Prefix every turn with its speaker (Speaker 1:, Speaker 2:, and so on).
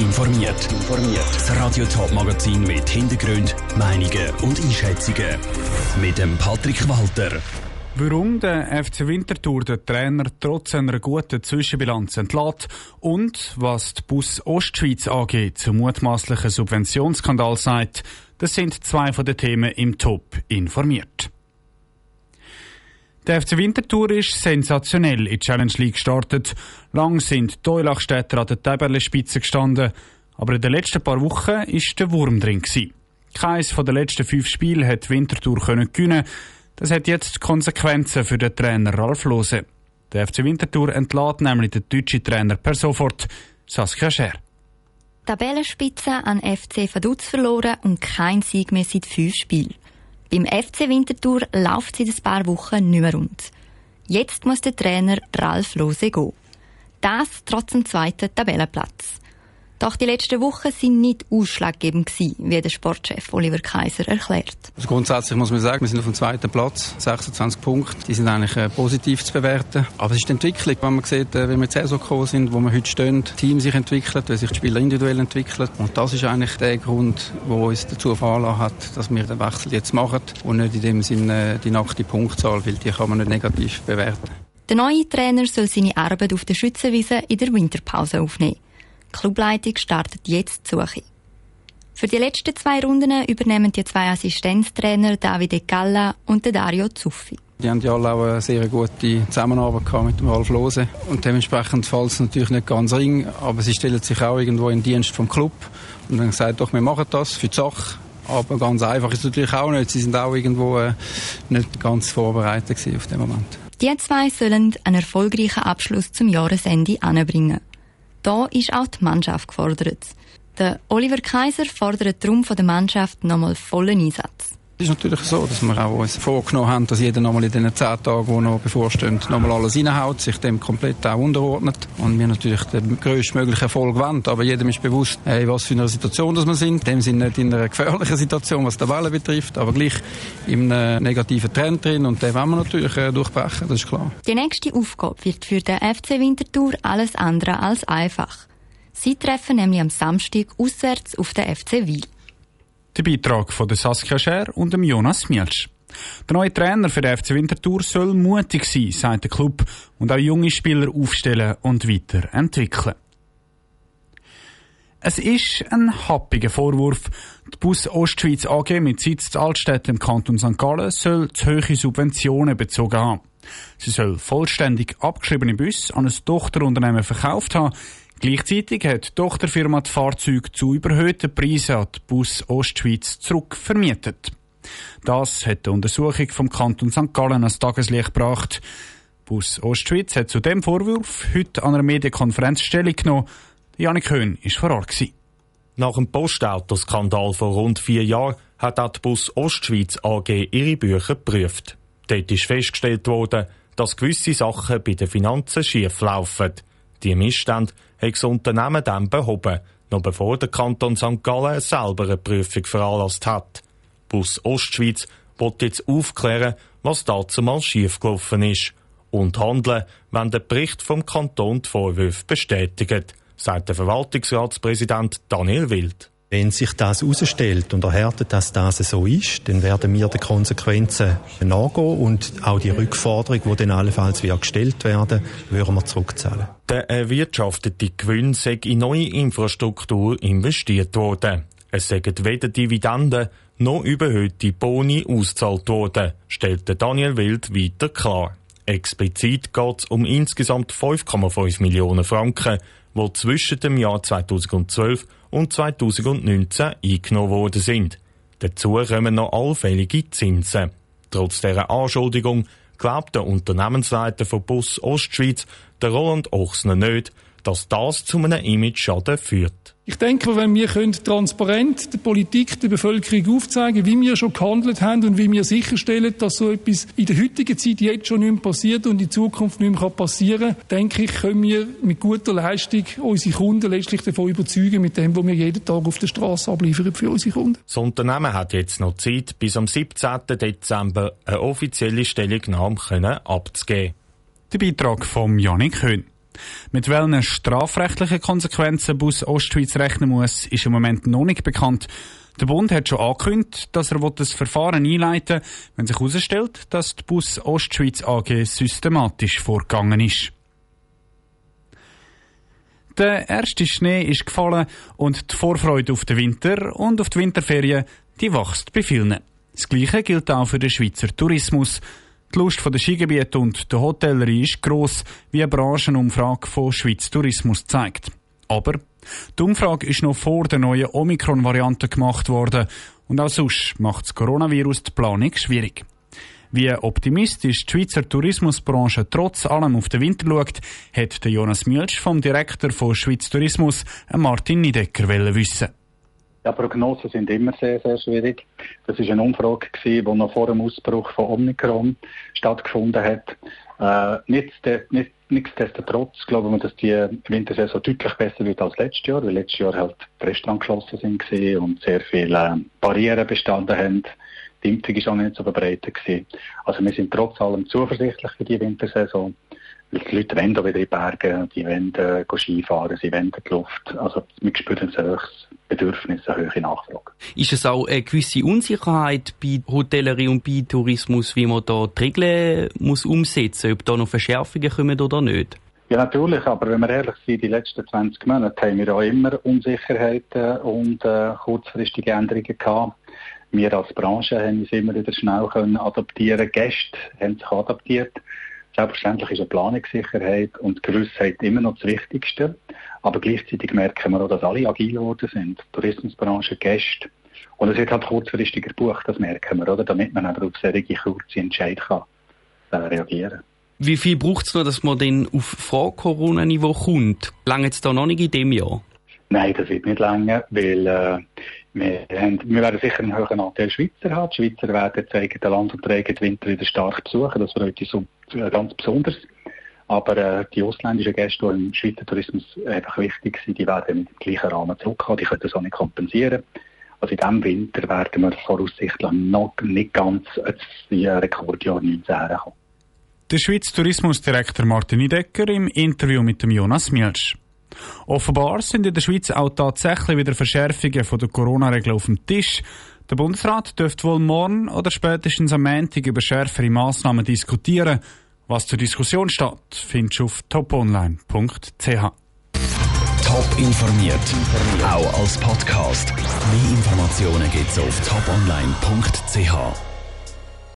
Speaker 1: informiert. Das Radio Top Magazin mit Hintergrund, Meinungen und Einschätzungen mit dem Patrick Walter.
Speaker 2: Warum der FC Winterthur den Trainer trotz einer guten Zwischenbilanz entlässt und was die Bus Ostschweiz AG zum mutmaßlichen Subventionsskandal sagt, das sind zwei von den Themen im Top informiert. Der FC Winterthur ist sensationell in die Challenge League gestartet. Lang sind die Eulachstädter an der Tabellenspitze gestanden, aber in den letzten paar Wochen war der Wurm drin. Keins von den letzten fünf Spielen hat Winterthur gewinnen. Das hat jetzt Konsequenzen für den Trainer Ralf Lose. Der FC Winterthur entlädt nämlich den deutschen Trainer per sofort, Saskia Scher.
Speaker 3: Tabellenspitze an FC Vaduz verloren und kein Sieg mehr seit fünf Spielen. Beim FC Winterthur läuft seit ein paar Wochen nicht mehr rund. Jetzt muss der Trainer Ralf Lose gehen. Das trotz dem zweiten Tabellenplatz. Doch die letzten Wochen sind nicht ausschlaggebend gewesen, wie der Sportchef Oliver Kaiser erklärt.
Speaker 4: Also grundsätzlich muss man sagen, wir sind auf dem zweiten Platz, 26 Punkte. Die sind eigentlich äh, positiv zu bewerten. Aber es ist die Entwicklung, wenn man sieht, äh, wie wir zur Saison gekommen sind, wo wir heute stehen, das Team sich entwickelt, wie sich die Spieler individuell entwickeln. Und das ist eigentlich der Grund, der uns dazu veranlasst hat, dass wir den Wechsel jetzt machen und nicht in dem Sinne äh, die nackte Punktzahl, weil die kann man nicht negativ bewerten.
Speaker 3: Der neue Trainer soll seine Arbeit auf der Schützenwiese in der Winterpause aufnehmen. Die Clubleitung startet jetzt die Suche. Für die letzten zwei Runden übernehmen die zwei Assistenztrainer Davide Galla und Dario Zuffi.
Speaker 4: Die haben ja alle auch eine sehr gute Zusammenarbeit mit dem Ralf Lose. Und dementsprechend fällt es natürlich nicht ganz ring, aber sie stellen sich auch irgendwo in den Dienst vom Club und dann gesagt, doch, wir machen das für die Sache. Aber ganz einfach ist es natürlich auch nicht. Sie sind auch irgendwo äh, nicht ganz vorbereitet auf den Moment.
Speaker 3: Die zwei sollen einen erfolgreichen Abschluss zum Jahresende anbringen. Da ist auch die Mannschaft gefordert. Der Oliver Kaiser fordert darum von der Mannschaft nochmal vollen Einsatz.
Speaker 4: Es ist natürlich so, dass wir auch uns vorgenommen haben, dass jeder nochmal in den zehn Tagen, die noch bevorstehen, nochmal alles reinhaut, sich dem komplett auch unterordnet und wir natürlich den größtmöglichen Erfolg wollen. Aber jedem ist bewusst, in was für einer Situation wir sind. In dem sind nicht in einer gefährlichen Situation, was die Welle betrifft, aber gleich in einem negativen Trend drin und den wollen wir natürlich äh, durchbrechen, das ist klar.
Speaker 3: Die nächste Aufgabe wird für den FC Winterthur alles andere als einfach. Sie treffen nämlich am Samstag auswärts auf den FC Wiel.
Speaker 2: Der Beitrag von Saskia Scher und dem Jonas Mielsch. Der neue Trainer für den FC Winterthur soll mutig sein, sagt der Club, und auch junge Spieler aufstellen und weiterentwickeln. Es ist ein happiger Vorwurf. Die Bus Ostschweiz AG mit Sitz in Altstädt im Kanton St. Gallen soll zu hohe Subventionen bezogen haben. Sie soll vollständig abgeschriebene Busse an ein Tochterunternehmen verkauft haben, Gleichzeitig hat die Tochterfirma die Fahrzeuge zu überhöhten Preisen an die Bus Ostschweiz zurückvermietet. Das hat die Untersuchung vom Kanton St. Gallen ans Tageslicht gebracht. Bus Ostschweiz hat zu dem Vorwurf heute an einer Medienkonferenz Stellung genommen. Janik Höhn war vor Ort.
Speaker 5: Nach dem Postautoskandal vor rund vier Jahren hat auch die Bus Ostschweiz AG ihre Bücher geprüft. Dort ist festgestellt worden, dass gewisse Sachen bei den Finanzen schief laufen. Die Missstände hat das Unternehmen dann behoben, noch bevor der Kanton St. Gallen selber eine Prüfung veranlasst hat. Bus Ostschweiz wird jetzt aufklären, was dazu mal schiefgelaufen ist und handeln, wenn der Bericht vom Kanton die Vorwürfe bestätigt, sagt der Verwaltungsratspräsident Daniel Wild.
Speaker 6: Wenn sich das herausstellt und erhärtet, dass das so ist, dann werden wir den Konsequenzen nachgehen und auch die Rückforderung, die dann allenfalls wieder gestellt werden, würden wir zurückzahlen.
Speaker 5: Der erwirtschaftete Gewinn sei in neue Infrastruktur investiert worden. Es seien weder Dividenden noch überhöhte Boni ausgezahlt worden, stellte Daniel Wild weiter klar. Explizit geht es um insgesamt 5,5 Millionen Franken, die zwischen dem Jahr 2012 und 2019 eingenommen worden sind. Dazu kommen noch allfällige Zinsen. Trotz dieser Anschuldigung glaubt der Unternehmensleiter von Bus Ostschweiz, der Roland Ochsner, nicht, dass das zu einem Image-Schaden führt.
Speaker 7: Ich denke, wenn wir können transparent der Politik, der Bevölkerung aufzeigen, wie wir schon gehandelt haben und wie wir sicherstellen, dass so etwas in der heutigen Zeit jetzt schon nicht mehr passiert und in Zukunft nicht mehr passieren kann, denke ich, können wir mit guter Leistung unsere Kunden letztlich davon überzeugen, mit dem, was wir jeden Tag auf der Straße abliefern für unsere Kunden.
Speaker 5: Das Unternehmen hat jetzt noch Zeit, bis am 17. Dezember eine offizielle Stellungnahme abzugeben.
Speaker 2: Der Beitrag von Janik Höhn. Mit welchen strafrechtlichen Konsequenzen Bus Ostschweiz rechnen muss, ist im Moment noch nicht bekannt. Der Bund hat schon angekündigt, dass er das Verfahren einleiten will, wenn sich herausstellt, dass die Bus Ostschweiz AG systematisch vorgegangen ist. Der erste Schnee ist gefallen und die Vorfreude auf den Winter und auf die Winterferien, die wächst bei vielen. Das Gleiche gilt auch für den Schweizer Tourismus. Die Lust der Skigebiete und der Hotellerie ist gross, wie eine Branchenumfrage von Schweiz Tourismus zeigt. Aber die Umfrage ist noch vor der neuen Omikron-Variante gemacht worden und auch sonst macht das Coronavirus die Planung schwierig. Wie optimistisch die Schweizer Tourismusbranche trotz allem auf den Winter schaut, hat Jonas Mielsch vom Direktor von Schweiz Tourismus, Martin Niedecker, wissen.
Speaker 8: Ja, Prognosen sind immer sehr, sehr schwierig. Das war eine Umfrage, die noch vor dem Ausbruch von Omikron stattgefunden hat. Äh, nicht, nichtsdestotrotz glauben wir, dass die Wintersaison deutlich besser wird als letztes Jahr, weil letztes Jahr halt die Restaurants geschlossen sind und sehr viele Barrieren bestanden haben. Die Impfung war auch nicht so verbreitet. Gewesen. Also wir sind trotz allem zuversichtlich für die Wintersaison. Die Leute wollen wieder in die Berge, die wollen äh, Skifahren, sie wollen die Luft. Also wir spüren ein höchstes Bedürfnis, eine hohe Nachfrage.
Speaker 9: Ist es auch eine gewisse Unsicherheit bei Hotellerie und bei Tourismus, wie man da die Regeln muss umsetzen muss, ob da noch Verschärfungen kommen oder nicht?
Speaker 8: Ja, natürlich, aber wenn wir ehrlich sind, die letzten 20 Monate haben wir auch immer Unsicherheiten und äh, kurzfristige Änderungen gehabt. Wir als Branche haben uns immer wieder schnell können adaptieren. Gäste haben sich adaptiert. Selbstverständlich ist eine Planungssicherheit und Gewissheit immer noch das Wichtigste. Aber gleichzeitig merken wir auch, dass alle agil geworden sind. Tourismusbranche, Gäste. Und es wird halt kurzfristiger gebucht, das merken wir, oder? Damit man aber auf solche kurze Entscheidungen kann, äh, reagieren kann.
Speaker 9: Wie viel braucht es noch, dass man dann auf Vor-Corona-Niveau kommt? Lange es da noch nicht in dem Jahr?
Speaker 8: Nein, das wird nicht länger, weil äh, wir, haben, wir werden sicher einen hohen Anteil Schweizer haben. Die Schweizer werden das eigene Land und den Winter wieder stark besuchen. Das freut uns äh, ganz besonders. Aber äh, die ausländischen Gäste, die im Schweizer Tourismus einfach wichtig sind, die werden mit gleichen Rahmen zurückkommen. Die können das auch nicht kompensieren. Also in diesem Winter werden wir voraussichtlich noch nicht ganz ins Rekordjahr 19 kommen.
Speaker 2: Der Schweizer Tourismusdirektor Martin Decker im Interview mit dem Jonas Mielsch. Offenbar sind in der Schweiz auch tatsächlich wieder Verschärfungen von der Corona-Regel auf dem Tisch. Der Bundesrat dürfte wohl morgen oder spätestens am Montag über schärfere Massnahmen diskutieren. Was zur Diskussion steht, findest du auf toponline.ch.
Speaker 1: Top informiert, auch als Podcast. Mehr Informationen gibt's auf toponline.ch.